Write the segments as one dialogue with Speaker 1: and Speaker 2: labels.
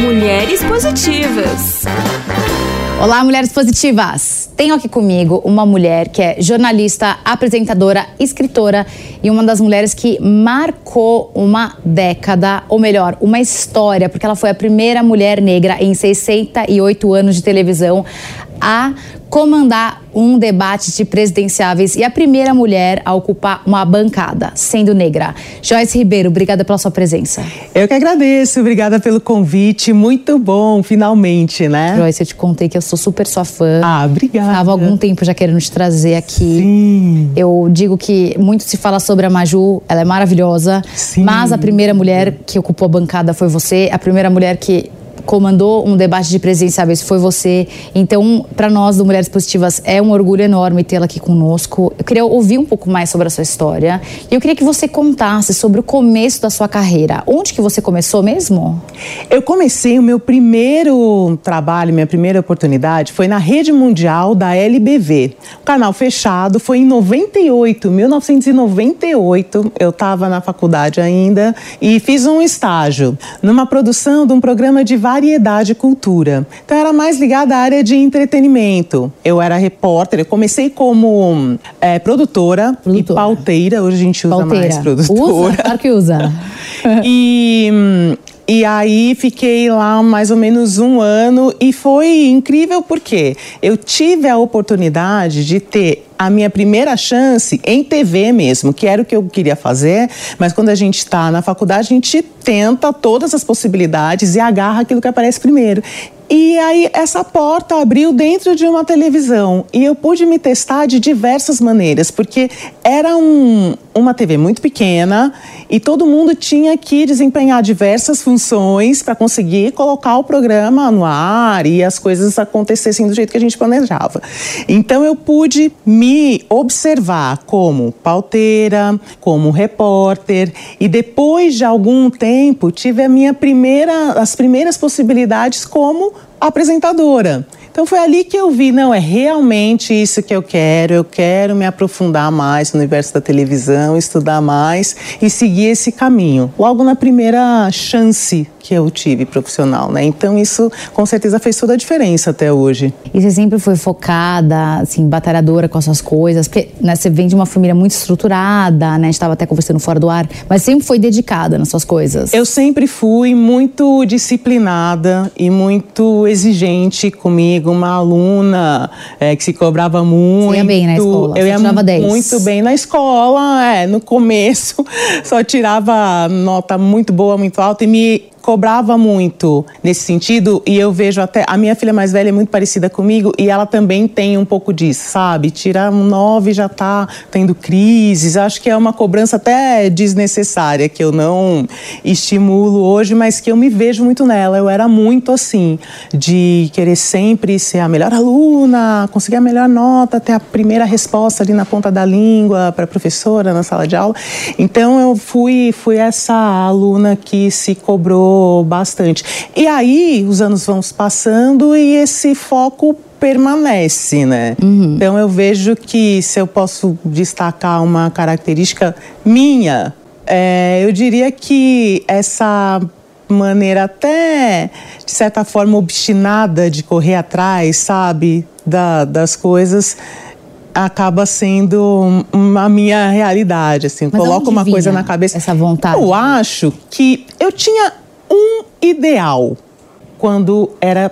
Speaker 1: Mulheres Positivas.
Speaker 2: Olá, mulheres positivas! Tenho aqui comigo uma mulher que é jornalista, apresentadora, escritora e uma das mulheres que marcou uma década, ou melhor, uma história, porque ela foi a primeira mulher negra em 68 anos de televisão a comandar um debate de presidenciáveis e a primeira mulher a ocupar uma bancada, sendo negra. Joyce Ribeiro, obrigada pela sua presença.
Speaker 3: Eu que agradeço, obrigada pelo convite, muito bom, finalmente, né?
Speaker 2: Joyce, eu te contei que eu sou super sua fã.
Speaker 3: Ah, obrigada.
Speaker 2: Estava algum tempo já querendo te trazer aqui.
Speaker 3: Sim.
Speaker 2: Eu digo que muito se fala sobre a Maju, ela é maravilhosa,
Speaker 3: Sim.
Speaker 2: mas a primeira mulher que ocupou a bancada foi você, a primeira mulher que comandou um debate de presidenciáveis foi você. Então, para nós do Mulheres Positivas é um orgulho enorme tê-la aqui conosco. Eu queria ouvir um pouco mais sobre a sua história e eu queria que você contasse sobre o começo da sua carreira. Onde que você começou mesmo?
Speaker 3: Eu comecei o meu primeiro trabalho, minha primeira oportunidade foi na rede mundial da LBV. O canal fechado foi em 98, 1998. Eu estava na faculdade ainda e fiz um estágio numa produção de um programa de variedade e cultura. Então era mais ligada à área de entretenimento. Eu era repórter, eu comecei como é, produtora,
Speaker 2: Produtora.
Speaker 3: e pauteira, hoje a gente usa
Speaker 2: Pauteira.
Speaker 3: mais produtora.
Speaker 2: Usa? Claro que usa.
Speaker 3: e, e aí fiquei lá mais ou menos um ano e foi incrível porque eu tive a oportunidade de ter a minha primeira chance em TV mesmo, que era o que eu queria fazer, mas quando a gente está na faculdade, a gente tenta todas as possibilidades e agarra aquilo que aparece primeiro. E aí essa porta abriu dentro de uma televisão e eu pude me testar de diversas maneiras, porque era um, uma TV muito pequena e todo mundo tinha que desempenhar diversas funções para conseguir colocar o programa no ar e as coisas acontecessem do jeito que a gente planejava. Então eu pude me observar como pauteira, como repórter e depois de algum tempo tive a minha primeira, as primeiras possibilidades como apresentadora. Então foi ali que eu vi, não, é realmente isso que eu quero, eu quero me aprofundar mais no universo da televisão, estudar mais e seguir esse caminho. Logo na primeira chance que eu tive profissional, né? Então isso com certeza fez toda a diferença até hoje.
Speaker 2: E você sempre foi focada, assim, batalhadora com as suas coisas, porque né, você vem de uma família muito estruturada, né? Estava até conversando fora do ar, mas sempre foi dedicada nas suas coisas.
Speaker 3: Eu sempre fui muito disciplinada e muito exigente comigo, uma aluna é, que se cobrava muito.
Speaker 2: Você ia bem na escola,
Speaker 3: Eu ia
Speaker 2: tirava 10.
Speaker 3: muito bem na escola, é, no começo só tirava nota muito boa, muito alta e me cobrava muito nesse sentido e eu vejo até a minha filha mais velha é muito parecida comigo e ela também tem um pouco disso, sabe? Tirar um 9 já tá tendo crises. Acho que é uma cobrança até desnecessária que eu não estimulo hoje, mas que eu me vejo muito nela. Eu era muito assim, de querer sempre ser a melhor aluna, conseguir a melhor nota, ter a primeira resposta ali na ponta da língua para professora na sala de aula. Então eu fui fui essa aluna que se cobrou bastante. E aí os anos vão se passando e esse foco permanece, né? Então eu vejo que se eu posso destacar uma característica minha, é, eu diria que essa maneira até de certa forma obstinada de correr atrás, sabe, da, das coisas acaba sendo uma minha realidade, assim,
Speaker 2: Mas
Speaker 3: coloco uma coisa na cabeça.
Speaker 2: essa vontade?
Speaker 3: Eu acho que eu tinha um ideal quando era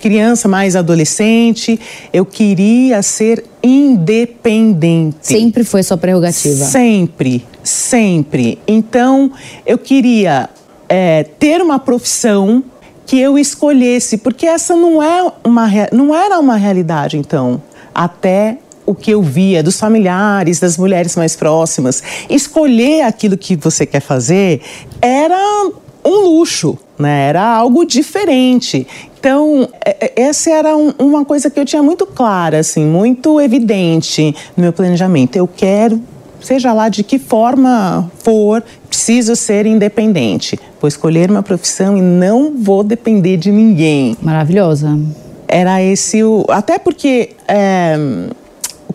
Speaker 3: criança, mais adolescente, eu queria ser independente.
Speaker 2: Sempre foi sua prerrogativa.
Speaker 3: Sempre, sempre. Então, eu queria é, ter uma profissão que eu escolhesse, porque essa não, é uma, não era uma realidade, então, até o que eu via dos familiares, das mulheres mais próximas. Escolher aquilo que você quer fazer era um luxo, né? Era algo diferente. Então, é- é- essa era um- uma coisa que eu tinha muito clara, assim, muito evidente no meu planejamento. Eu quero, seja lá de que forma for, preciso ser independente. Vou escolher uma profissão e não vou depender de ninguém
Speaker 2: Maravilhosa.
Speaker 3: era esse o. Até porque é,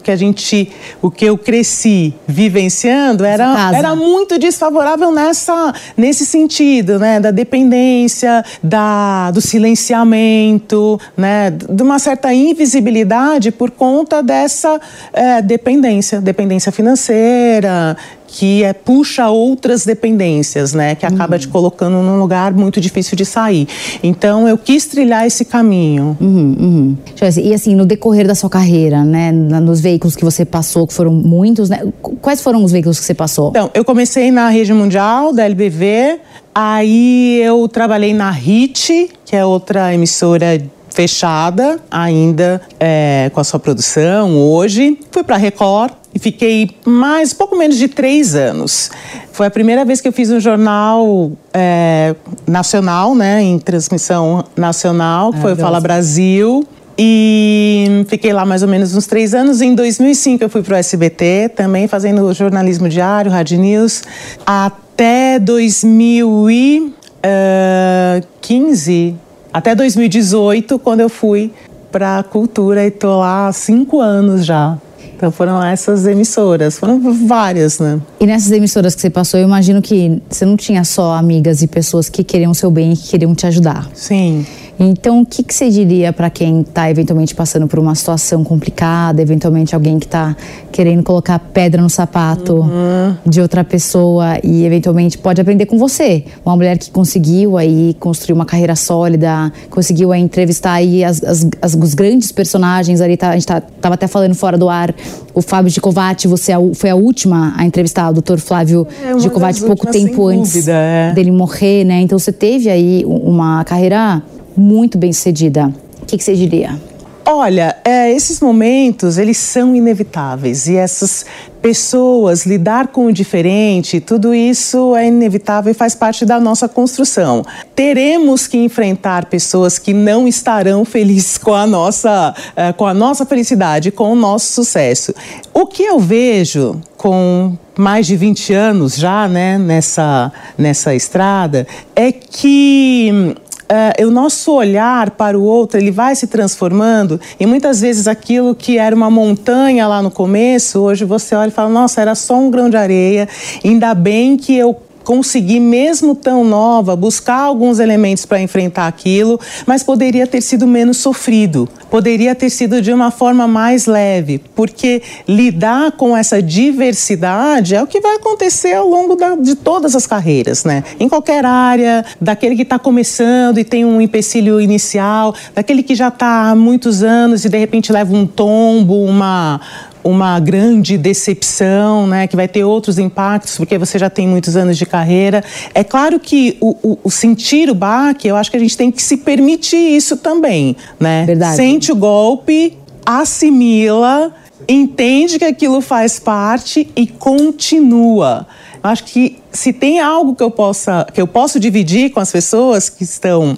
Speaker 3: que a gente, o que eu cresci vivenciando era, era muito desfavorável nessa, nesse sentido, né? Da dependência, da, do silenciamento, né? De uma certa invisibilidade por conta dessa é, dependência, dependência financeira, que é, puxa outras dependências, né? Que acaba uhum. te colocando num lugar muito difícil de sair. Então, eu quis trilhar esse caminho.
Speaker 2: Uhum, uhum. E assim, no decorrer da sua carreira, né? Nos veículos que você passou, que foram muitos, né? Quais foram os veículos que você passou?
Speaker 3: Então, eu comecei na rede mundial da LBV, aí eu trabalhei na HIT, que é outra emissora fechada ainda é, com a sua produção hoje. Fui para Record, e fiquei mais, pouco menos de três anos. Foi a primeira vez que eu fiz um jornal é, nacional, né, em transmissão nacional, que foi o Fala Brasil. E fiquei lá mais ou menos uns três anos. Em 2005 eu fui para o SBT, também fazendo jornalismo diário, Rádio News, até 2015, até 2018, quando eu fui para a cultura e tô lá há cinco anos já. Então foram essas emissoras, foram várias, né?
Speaker 2: E nessas emissoras que você passou, eu imagino que você não tinha só amigas e pessoas que queriam o seu bem e que queriam te ajudar.
Speaker 3: Sim.
Speaker 2: Então, o que, que você diria para quem está eventualmente passando por uma situação complicada, eventualmente alguém que está querendo colocar pedra no sapato uhum. de outra pessoa e eventualmente pode aprender com você? Uma mulher que conseguiu aí construir uma carreira sólida, conseguiu aí entrevistar aí as, as, as os grandes personagens ali, tá, a gente tá, tava até falando fora do ar, o Fábio Gicovati, você é foi a última a entrevistar o Dr. Flávio é, Gicovati pouco tempo antes dúvida, é. dele morrer, né? Então você teve aí uma carreira muito bem sucedida. O que, que você diria?
Speaker 3: Olha, é, esses momentos, eles são inevitáveis e essas pessoas, lidar com o diferente, tudo isso é inevitável e faz parte da nossa construção. Teremos que enfrentar pessoas que não estarão felizes com a nossa, é, com a nossa felicidade, com o nosso sucesso. O que eu vejo com mais de 20 anos já né, nessa, nessa estrada é que uh, o nosso olhar para o outro ele vai se transformando e muitas vezes aquilo que era uma montanha lá no começo, hoje você olha e fala, nossa, era só um grão de areia, ainda bem que eu conseguir, mesmo tão nova, buscar alguns elementos para enfrentar aquilo, mas poderia ter sido menos sofrido, poderia ter sido de uma forma mais leve, porque lidar com essa diversidade é o que vai acontecer ao longo da, de todas as carreiras, né? Em qualquer área, daquele que está começando e tem um empecilho inicial, daquele que já está há muitos anos e de repente leva um tombo, uma uma grande decepção, né, que vai ter outros impactos, porque você já tem muitos anos de carreira. É claro que o, o, o sentir o baque, eu acho que a gente tem que se permitir isso também, né?
Speaker 2: Verdade.
Speaker 3: Sente o golpe, assimila, entende que aquilo faz parte e continua. Eu acho que se tem algo que eu possa que eu posso dividir com as pessoas que estão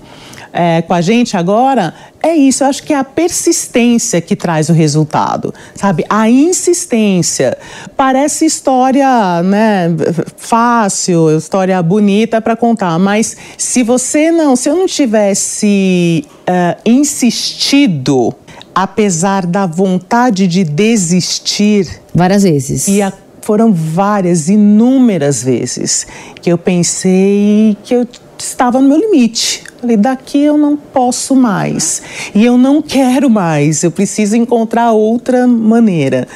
Speaker 3: é, com a gente agora, é isso. Eu acho que é a persistência que traz o resultado, sabe? A insistência. Parece história, né, fácil, história bonita para contar, mas se você não, se eu não tivesse uh, insistido, apesar da vontade de desistir,
Speaker 2: várias vezes.
Speaker 3: E a foram várias, inúmeras vezes que eu pensei que eu estava no meu limite. Falei, daqui eu não posso mais. E eu não quero mais. Eu preciso encontrar outra maneira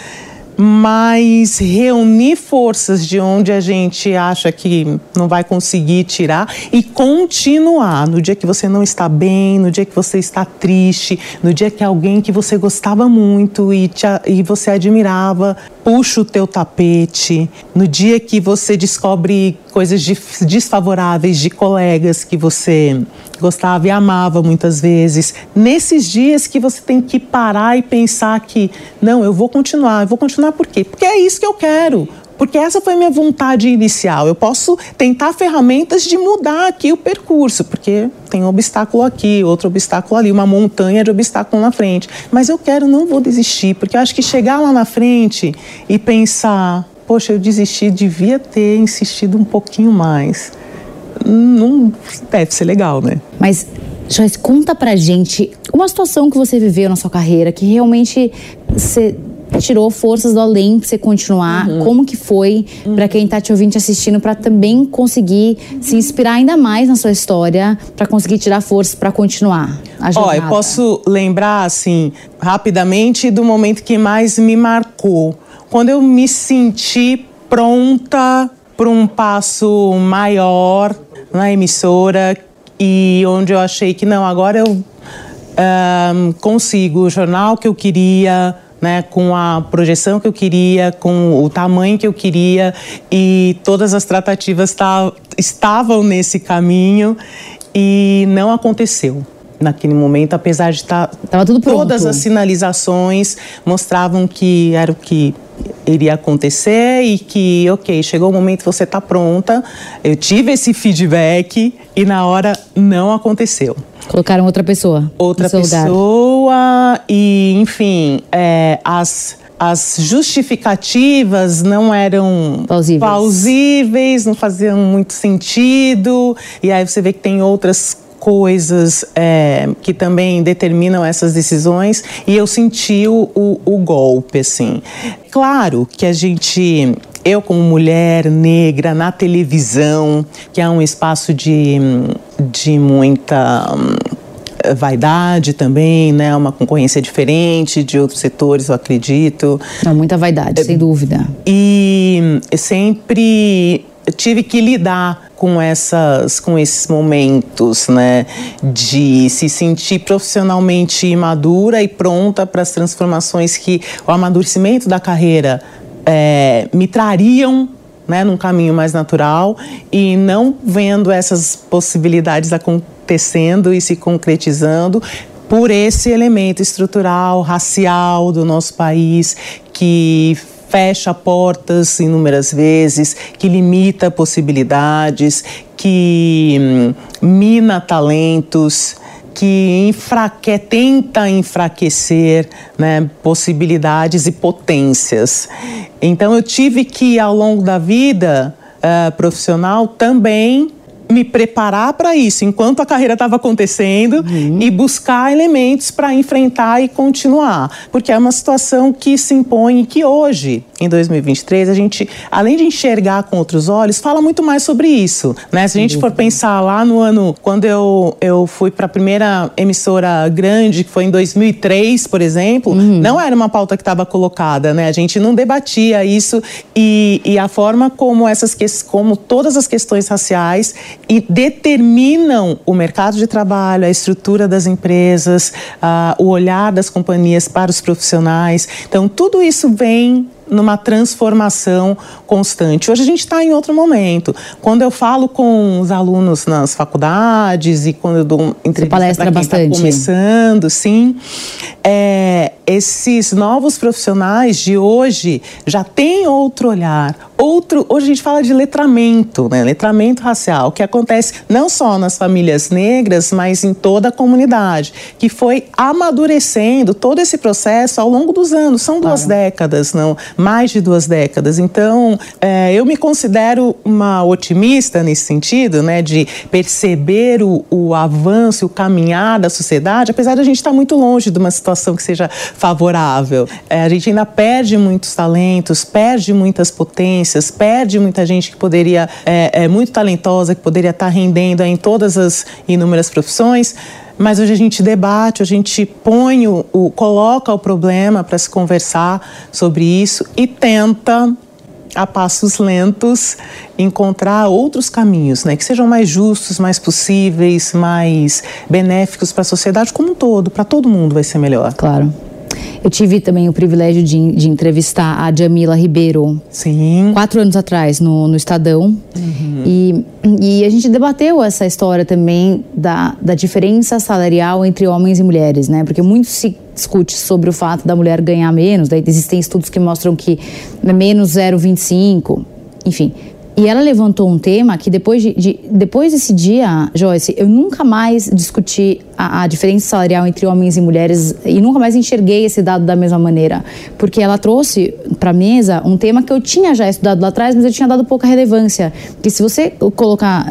Speaker 3: mas reunir forças de onde a gente acha que não vai conseguir tirar e continuar no dia que você não está bem, no dia que você está triste, no dia que alguém que você gostava muito e, te, e você admirava puxa o teu tapete, no dia que você descobre coisas desfavoráveis de colegas que você gostava e amava muitas vezes, nesses dias que você tem que parar e pensar que não, eu vou continuar, eu vou continuar por quê? Porque é isso que eu quero. Porque essa foi minha vontade inicial. Eu posso tentar ferramentas de mudar aqui o percurso, porque tem um obstáculo aqui, outro obstáculo ali, uma montanha de obstáculo na frente. Mas eu quero, não vou desistir, porque eu acho que chegar lá na frente e pensar, poxa, eu desisti, devia ter insistido um pouquinho mais. Não deve ser legal, né?
Speaker 2: Mas Joyce, conta pra gente uma situação que você viveu na sua carreira que realmente você tirou forças do além pra você continuar? Uhum. Como que foi uhum. para quem tá te ouvindo, te assistindo, para também conseguir se inspirar ainda mais na sua história, para conseguir tirar forças para continuar?
Speaker 3: Ó, oh, eu posso lembrar, assim, rapidamente do momento que mais me marcou. Quando eu me senti pronta para um passo maior na emissora e onde eu achei que não, agora eu um, consigo o jornal que eu queria, né, com a projeção que eu queria, com o tamanho que eu queria e todas as tratativas estavam nesse caminho e não aconteceu naquele momento, apesar de estar
Speaker 2: tá,
Speaker 3: todas as sinalizações mostravam que era o que iria acontecer e que, ok, chegou o momento você está pronta. Eu tive esse feedback e na hora não aconteceu.
Speaker 2: Colocaram outra pessoa.
Speaker 3: Outra pessoa lugar. e, enfim, é, as as justificativas não eram
Speaker 2: plausíveis.
Speaker 3: plausíveis, não faziam muito sentido. E aí você vê que tem outras coisas é, que também determinam essas decisões e eu senti o, o, golpe, assim. Claro que a gente eu como mulher negra na televisão, que é um espaço de, de muita hum, vaidade também, né? Uma concorrência diferente de outros setores, eu acredito.
Speaker 2: Não, muita vaidade, sem dúvida.
Speaker 3: E sempre tive que lidar com essas com esses momentos, né, de se sentir profissionalmente madura e pronta para as transformações que o amadurecimento da carreira é, me trariam né, num caminho mais natural e não vendo essas possibilidades acontecendo e se concretizando por esse elemento estrutural, racial do nosso país que fecha portas inúmeras vezes, que limita possibilidades, que hum, mina talentos, que enfraque, tenta enfraquecer né, possibilidades e potências. Então eu tive que, ao longo da vida uh, profissional, também me preparar para isso enquanto a carreira estava acontecendo uhum. e buscar elementos para enfrentar e continuar, porque é uma situação que se impõe e que hoje, em 2023, a gente, além de enxergar com outros olhos, fala muito mais sobre isso, né? Se a gente for pensar lá no ano quando eu, eu fui para a primeira emissora grande, que foi em 2003, por exemplo, uhum. não era uma pauta que estava colocada, né? A gente não debatia isso e, e a forma como essas como todas as questões raciais e determinam o mercado de trabalho, a estrutura das empresas, uh, o olhar das companhias para os profissionais. Então, tudo isso vem numa transformação constante. Hoje a gente está em outro momento. Quando eu falo com os alunos nas faculdades e quando eu dou entrevista para quem está começando, sim, é, esses novos profissionais de hoje já têm outro olhar, outro. Hoje a gente fala de letramento, né? Letramento racial, que acontece não só nas famílias negras, mas em toda a comunidade, que foi amadurecendo todo esse processo ao longo dos anos. São duas claro. décadas, não? Mais de duas décadas. Então, é, eu me considero uma otimista nesse sentido, né, de perceber o, o avanço, o caminhar da sociedade, apesar de a gente estar muito longe de uma situação que seja favorável. É, a gente ainda perde muitos talentos, perde muitas potências, perde muita gente que poderia, é, é muito talentosa, que poderia estar rendendo em todas as inúmeras profissões mas hoje a gente debate, a gente põe o, o coloca o problema para se conversar sobre isso e tenta a passos lentos encontrar outros caminhos, né, que sejam mais justos, mais possíveis, mais benéficos para a sociedade como um todo, para todo mundo vai ser melhor.
Speaker 2: Claro. Eu tive também o privilégio de, de entrevistar a Jamila Ribeiro.
Speaker 3: Sim.
Speaker 2: Quatro anos atrás, no, no Estadão. Uhum. E, e a gente debateu essa história também da, da diferença salarial entre homens e mulheres, né? Porque muito se discute sobre o fato da mulher ganhar menos. Daí existem estudos que mostram que é menos 0,25. Enfim, e ela levantou um tema que depois, de, de, depois desse dia, Joyce, eu nunca mais discuti a, a, diferença salarial entre homens e mulheres e nunca mais enxerguei esse dado da mesma maneira. Porque ela trouxe para mesa um tema que eu tinha já estudado lá atrás, mas eu tinha dado pouca relevância. Que se você colocar,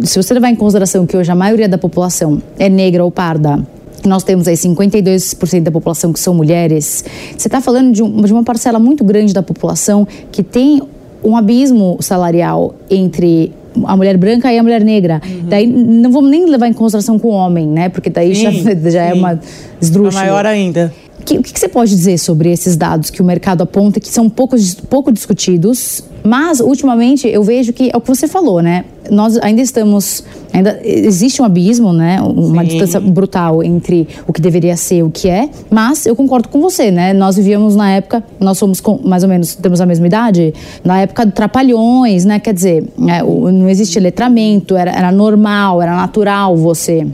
Speaker 2: se você levar em consideração que hoje a maioria da população é negra ou parda, nós temos aí 52% da população que são mulheres, você está falando de, um, de uma parcela muito grande da população que tem um abismo salarial entre a mulher branca e a mulher negra. Uhum. Daí não vamos nem levar em consideração com o homem, né? Porque daí sim, já, já é uma esdrúxula.
Speaker 3: maior ainda.
Speaker 2: Que, o que você pode dizer sobre esses dados que o mercado aponta que são pouco, pouco discutidos, mas ultimamente eu vejo que é o que você falou, né? Nós ainda estamos, ainda existe um abismo, né? Uma Sim. distância brutal entre o que deveria ser e o que é, mas eu concordo com você, né? Nós vivíamos na época, nós somos com, mais ou menos, temos a mesma idade, na época de trapalhões, né? Quer dizer, é, não existia letramento, era, era normal, era natural você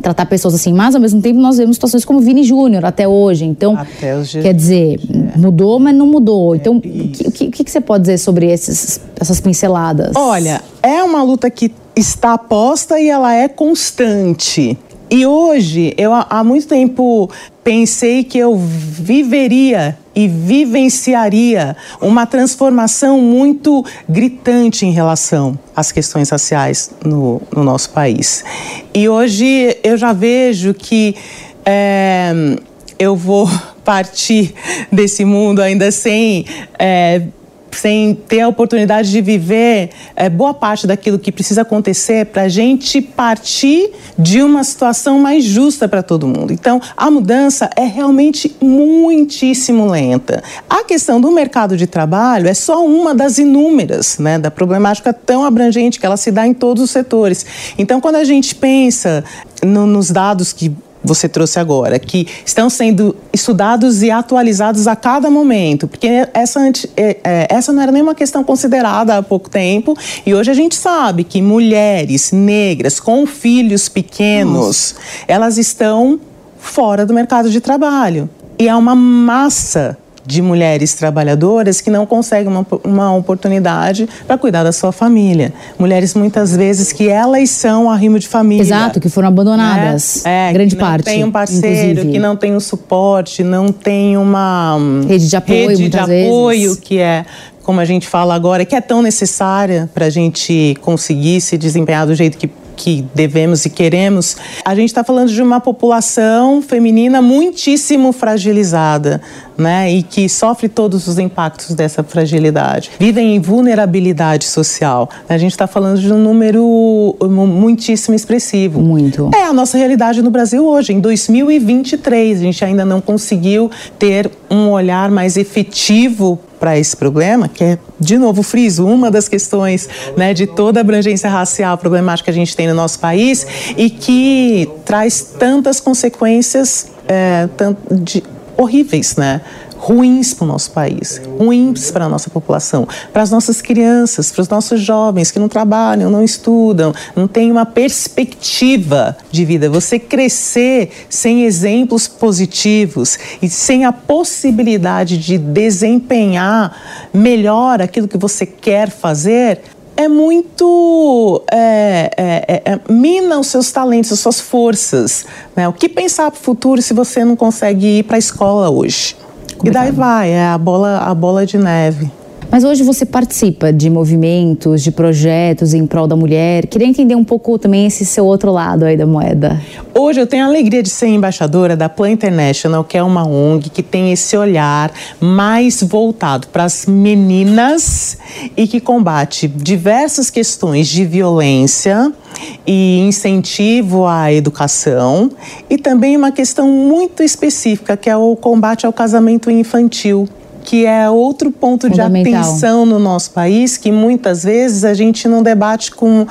Speaker 2: tratar pessoas assim, mas ao mesmo tempo nós vemos situações como Vini Júnior até hoje. Então, quer dizer, é. mudou, mas não mudou. Então, é o, que, o, que, o que você pode dizer sobre esses, essas pinceladas?
Speaker 3: Olha, é uma luta que está posta e ela é constante. E hoje, eu há muito tempo pensei que eu viveria e vivenciaria uma transformação muito gritante em relação às questões raciais no, no nosso país. E hoje eu já vejo que é, eu vou partir desse mundo ainda sem. É, sem ter a oportunidade de viver é, boa parte daquilo que precisa acontecer para a gente partir de uma situação mais justa para todo mundo. Então, a mudança é realmente muitíssimo lenta. A questão do mercado de trabalho é só uma das inúmeras, né, da problemática tão abrangente que ela se dá em todos os setores. Então, quando a gente pensa no, nos dados que você trouxe agora, que estão sendo estudados e atualizados a cada momento, porque essa, é, é, essa não era nenhuma questão considerada há pouco tempo, e hoje a gente sabe que mulheres negras com filhos pequenos, Nossa. elas estão fora do mercado de trabalho. E é uma massa de mulheres trabalhadoras que não conseguem uma, uma oportunidade para cuidar da sua família. Mulheres muitas vezes que elas são arrimo de família.
Speaker 2: Exato, que foram abandonadas.
Speaker 3: É, é
Speaker 2: grande
Speaker 3: que não
Speaker 2: parte.
Speaker 3: Tem um parceiro,
Speaker 2: inclusive.
Speaker 3: que não tem um suporte, não tem uma
Speaker 2: rede de apoio,
Speaker 3: rede
Speaker 2: de
Speaker 3: apoio
Speaker 2: vezes.
Speaker 3: que é como a gente fala agora, que é tão necessária para a gente conseguir se desempenhar do jeito que que devemos e queremos, a gente está falando de uma população feminina muitíssimo fragilizada, né? E que sofre todos os impactos dessa fragilidade. Vivem em vulnerabilidade social. A gente está falando de um número muitíssimo expressivo.
Speaker 2: Muito.
Speaker 3: É a nossa realidade no Brasil hoje, em 2023. A gente ainda não conseguiu ter um olhar mais efetivo para esse problema, que é, de novo, friso, uma das questões né, de toda a abrangência racial problemática que a gente tem no nosso país e que traz tantas consequências é, de, horríveis, né? ruins para o nosso país, ruins para a nossa população, para as nossas crianças, para os nossos jovens que não trabalham, não estudam, não têm uma perspectiva de vida. Você crescer sem exemplos positivos e sem a possibilidade de desempenhar melhor aquilo que você quer fazer, é muito. É, é, é, é mina os seus talentos, as suas forças. Né? O que pensar para o futuro se você não consegue ir para a escola hoje? E daí vai, é a bola, a bola de neve.
Speaker 2: Mas hoje você participa de movimentos, de projetos em prol da mulher. Queria entender um pouco também esse seu outro lado aí da moeda.
Speaker 3: Hoje eu tenho a alegria de ser embaixadora da Plan International, que é uma ONG que tem esse olhar mais voltado para as meninas e que combate diversas questões de violência e incentivo à educação e também uma questão muito específica que é o combate ao casamento infantil que é outro ponto de atenção no nosso país, que muitas vezes a gente não debate com,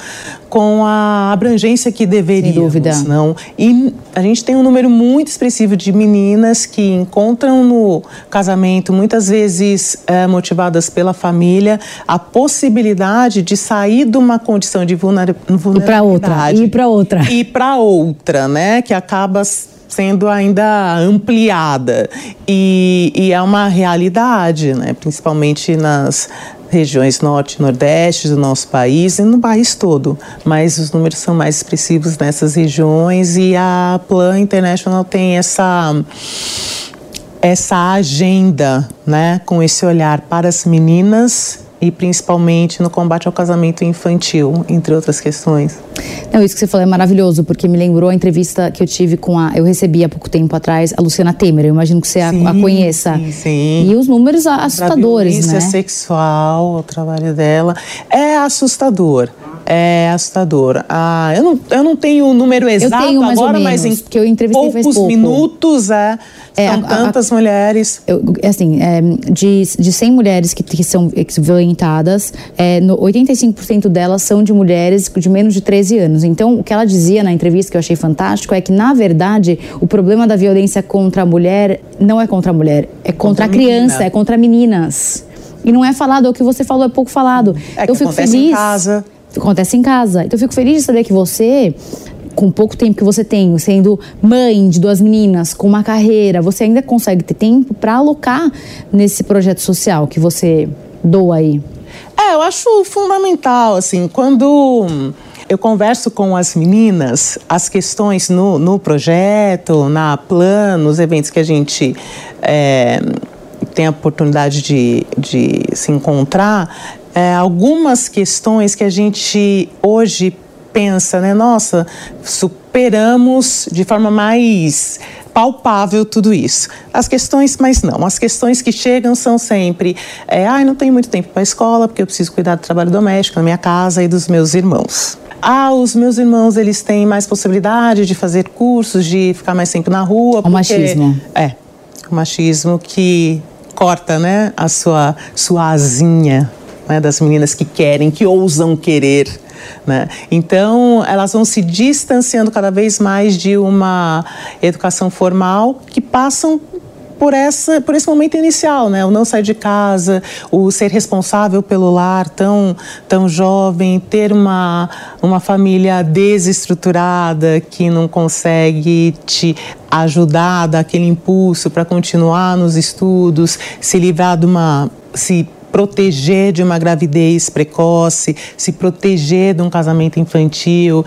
Speaker 3: com a abrangência que deveria. Sem
Speaker 2: dúvida.
Speaker 3: Não. E a gente tem um número muito expressivo de meninas que encontram no casamento, muitas vezes é, motivadas pela família, a possibilidade de sair de uma condição de vulnerabilidade.
Speaker 2: E para outra. E para outra.
Speaker 3: E para outra, né? Que acaba sendo ainda ampliada e, e é uma realidade, né? principalmente nas regiões norte e nordeste do nosso país e no país todo, mas os números são mais expressivos nessas regiões e a Plan International tem essa essa agenda, né, com esse olhar para as meninas e principalmente no combate ao casamento infantil, entre outras questões.
Speaker 2: Não, isso que você falou é maravilhoso, porque me lembrou a entrevista que eu tive com a. Eu recebi há pouco tempo atrás a Luciana Temer. Eu imagino que você sim, a, a, conheça.
Speaker 3: Sim, sim.
Speaker 2: E os números assustadores,
Speaker 3: a violência
Speaker 2: né?
Speaker 3: sexual, o trabalho dela é assustador. É assustador. Ah, eu não, eu não tenho o número exato
Speaker 2: tenho,
Speaker 3: agora, mas em
Speaker 2: que eu entrevistei
Speaker 3: poucos
Speaker 2: pouco.
Speaker 3: minutos é, é são a, tantas
Speaker 2: a,
Speaker 3: mulheres.
Speaker 2: Eu, assim, é, de, de 100 mulheres que, que são violentadas, é, no, 85% delas são de mulheres de menos de 13 anos. Então, o que ela dizia na entrevista, que eu achei fantástico, é que, na verdade, o problema da violência contra a mulher não é contra a mulher, é contra, contra a criança, menina. é contra meninas. E não é falado, é o que você falou, é pouco falado.
Speaker 3: É que eu fico feliz. Em casa
Speaker 2: acontece em casa. Então eu fico feliz de saber que você com pouco tempo que você tem, sendo mãe de duas meninas, com uma carreira, você ainda consegue ter tempo para alocar nesse projeto social que você doa aí?
Speaker 3: É, eu acho fundamental, assim, quando eu converso com as meninas, as questões no, no projeto, na plano, nos eventos que a gente é, tem a oportunidade de, de se encontrar, é, algumas questões que a gente hoje pensa, né? Nossa, superamos de forma mais palpável tudo isso. As questões, mas não, as questões que chegam são sempre, é, ai, não tenho muito tempo para a escola porque eu preciso cuidar do trabalho doméstico na minha casa e dos meus irmãos. Ah, os meus irmãos, eles têm mais possibilidade de fazer cursos, de ficar mais tempo na rua.
Speaker 2: O porque, machismo.
Speaker 3: É, o machismo que corta, né, a sua, sua asinha né, das meninas que querem, que ousam querer. Né? Então, elas vão se distanciando cada vez mais de uma educação formal que passam por, essa, por esse momento inicial, né? O não sair de casa, o ser responsável pelo lar tão, tão jovem, ter uma, uma família desestruturada que não consegue te ajudar, dar aquele impulso para continuar nos estudos, se livrar de uma. se proteger de uma gravidez precoce, se proteger de um casamento infantil,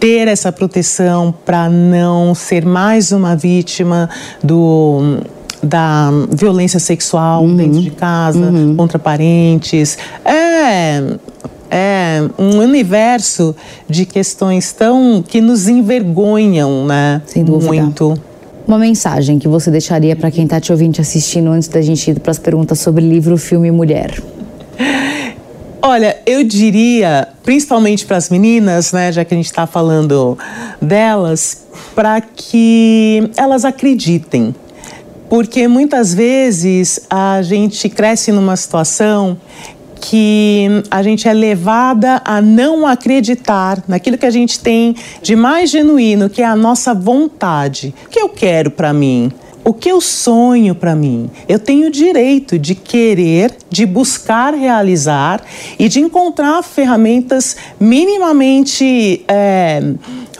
Speaker 3: ter essa proteção para não ser mais uma vítima do da violência sexual uhum. dentro de casa, uhum. contra parentes. É, é um universo de questões tão que nos envergonham, né?
Speaker 2: Sem dúvida.
Speaker 3: Muito.
Speaker 2: Uma mensagem que você deixaria para quem está te ouvindo te assistindo antes da gente ir para as perguntas sobre livro, filme e mulher?
Speaker 3: Olha, eu diria, principalmente para as meninas, né, já que a gente está falando delas, para que elas acreditem. Porque muitas vezes a gente cresce numa situação que a gente é levada a não acreditar naquilo que a gente tem de mais genuíno, que é a nossa vontade. O que eu quero para mim? O que eu sonho para mim? Eu tenho o direito de querer, de buscar realizar e de encontrar ferramentas minimamente é,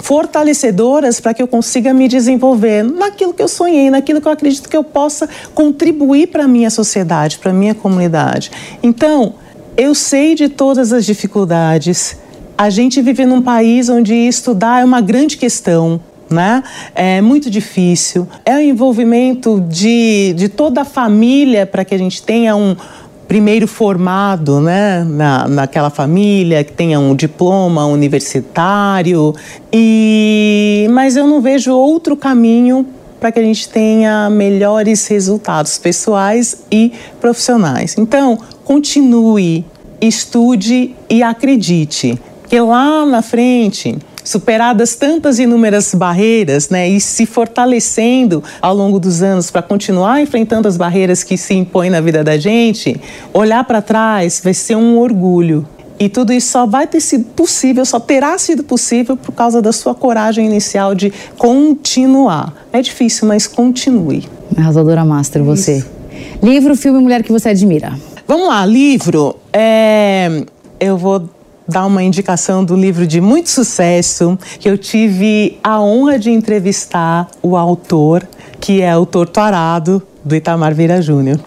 Speaker 3: fortalecedoras para que eu consiga me desenvolver naquilo que eu sonhei, naquilo que eu acredito que eu possa contribuir para a minha sociedade, para a minha comunidade. Então, eu sei de todas as dificuldades. A gente vive num país onde estudar é uma grande questão. Né? É muito difícil. É o envolvimento de, de toda a família para que a gente tenha um, primeiro formado né, na, naquela família, que tenha um diploma universitário. E, mas eu não vejo outro caminho para que a gente tenha melhores resultados pessoais e profissionais. Então, continue, estude e acredite que lá na frente superadas tantas inúmeras barreiras, né, e se fortalecendo ao longo dos anos para continuar enfrentando as barreiras que se impõem na vida da gente, olhar para trás vai ser um orgulho. E tudo isso só vai ter sido possível, só terá sido possível por causa da sua coragem inicial de continuar. É difícil, mas continue.
Speaker 2: Arrasadora Master, você. Isso. Livro, filme, mulher que você admira.
Speaker 3: Vamos lá, livro. É... Eu vou dar uma indicação do livro de muito sucesso que eu tive a honra de entrevistar o autor, que é o Torto Arado, do Itamar Vieira Júnior.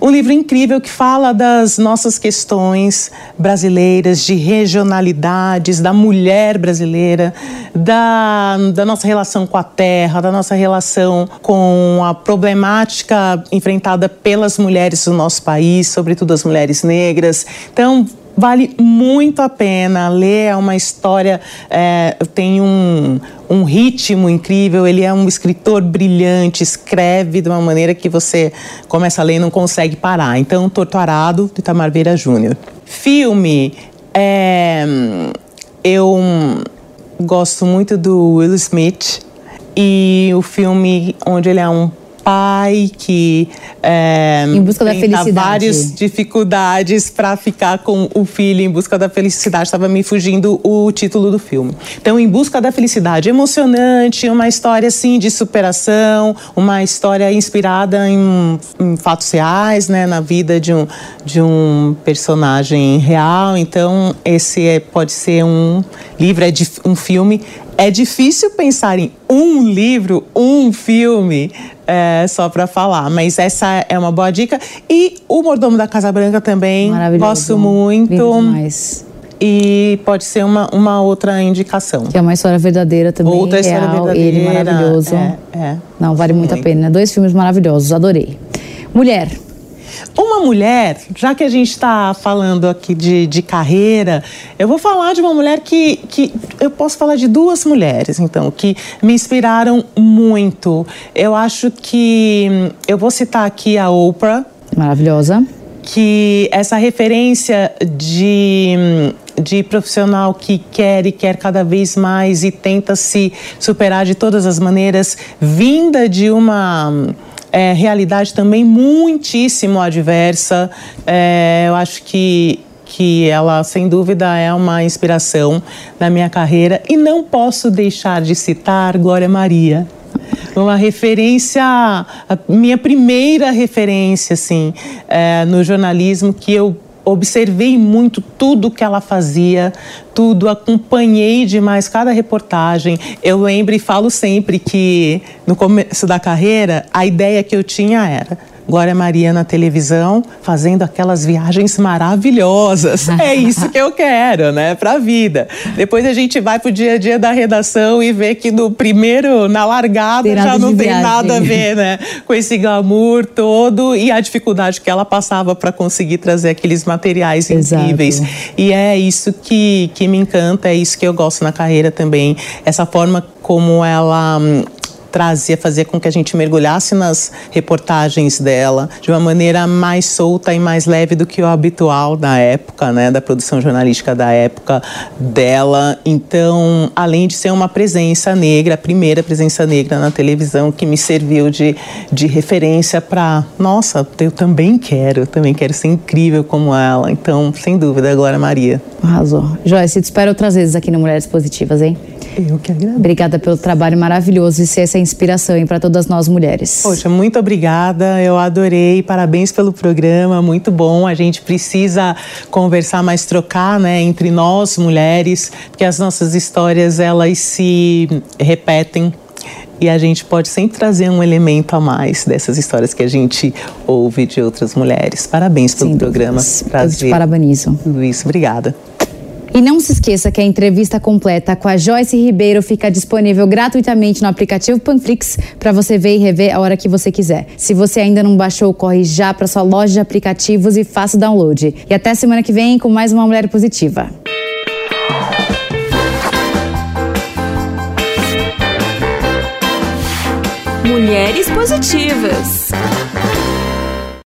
Speaker 3: Um livro incrível que fala das nossas questões brasileiras, de regionalidades, da mulher brasileira, da, da nossa relação com a terra, da nossa relação com a problemática enfrentada pelas mulheres do nosso país, sobretudo as mulheres negras. Então, Vale muito a pena ler, é uma história, é, tem um, um ritmo incrível, ele é um escritor brilhante, escreve de uma maneira que você começa a ler e não consegue parar. Então, Torturado, de Itamar Vieira Júnior. Filme, é, eu gosto muito do Will Smith e o filme onde ele é um pai que é,
Speaker 2: em busca da felicidade.
Speaker 3: várias dificuldades para ficar com o filho em busca da felicidade. Estava me fugindo o título do filme. Então, em busca da felicidade, emocionante, uma história assim de superação, uma história inspirada em, em fatos reais, né, na vida de um de um personagem real. Então, esse é, pode ser um livro, é de, um filme é difícil pensar em um livro, um filme, é, só para falar, mas essa é uma boa dica. E o Mordomo da Casa Branca também, gosto muito. E pode ser uma, uma outra indicação.
Speaker 2: Que é uma história verdadeira também.
Speaker 3: Outra
Speaker 2: real,
Speaker 3: história verdadeira.
Speaker 2: Ele maravilhoso.
Speaker 3: É, é.
Speaker 2: Não, vale muito, muito a pena. Dois filmes maravilhosos, adorei. Mulher,
Speaker 3: uma mulher, já que a gente está falando aqui de, de carreira, eu vou falar de uma mulher que, que. Eu posso falar de duas mulheres, então, que me inspiraram muito. Eu acho que. Eu vou citar aqui a Oprah.
Speaker 2: Maravilhosa.
Speaker 3: Que essa referência de de profissional que quer e quer cada vez mais e tenta se superar de todas as maneiras, vinda de uma é, realidade também muitíssimo adversa. É, eu acho que que ela, sem dúvida, é uma inspiração na minha carreira. E não posso deixar de citar Glória Maria. Uma referência, a minha primeira referência, assim, é, no jornalismo que eu observei muito tudo que ela fazia, tudo, acompanhei demais cada reportagem. Eu lembro e falo sempre que no começo da carreira, a ideia que eu tinha era Glória Maria na televisão, fazendo aquelas viagens maravilhosas. É isso que eu quero, né, para a vida. Depois a gente vai pro dia a dia da redação e vê que no primeiro, na largada, já não tem viagem. nada a ver, né, com esse glamour todo e a dificuldade que ela passava para conseguir trazer aqueles materiais Exato. incríveis. E é isso que, que me encanta, é isso que eu gosto na carreira também. Essa forma como ela hum, trazia, fazia com que a gente mergulhasse nas reportagens dela de uma maneira mais solta e mais leve do que o habitual da época, né, da produção jornalística da época dela. Então, além de ser uma presença negra, a primeira presença negra na televisão que me serviu de, de referência para, nossa, eu também quero, eu também quero ser incrível como ela. Então, sem dúvida, Glória Maria.
Speaker 2: Arrasou. Joyce, te espero outras vezes aqui no Mulheres Positivas, hein?
Speaker 3: Eu que agradeço.
Speaker 2: Obrigada pelo trabalho maravilhoso e ser essa inspiração para todas nós mulheres.
Speaker 3: Poxa, muito obrigada. Eu adorei. Parabéns pelo programa. Muito bom. A gente precisa conversar mais, trocar, né, entre nós mulheres, porque as nossas histórias elas se repetem e a gente pode sempre trazer um elemento a mais dessas histórias que a gente ouve de outras mulheres. Parabéns pelo Sem programa.
Speaker 2: Prazer. Eu te parabenizo.
Speaker 3: Tudo isso. Obrigada.
Speaker 2: E não se esqueça que a entrevista completa com a Joyce Ribeiro fica disponível gratuitamente no aplicativo Panflix para você ver e rever a hora que você quiser. Se você ainda não baixou, corre já para sua loja de aplicativos e faça o download. E até semana que vem com mais uma Mulher Positiva.
Speaker 1: Mulheres Positivas.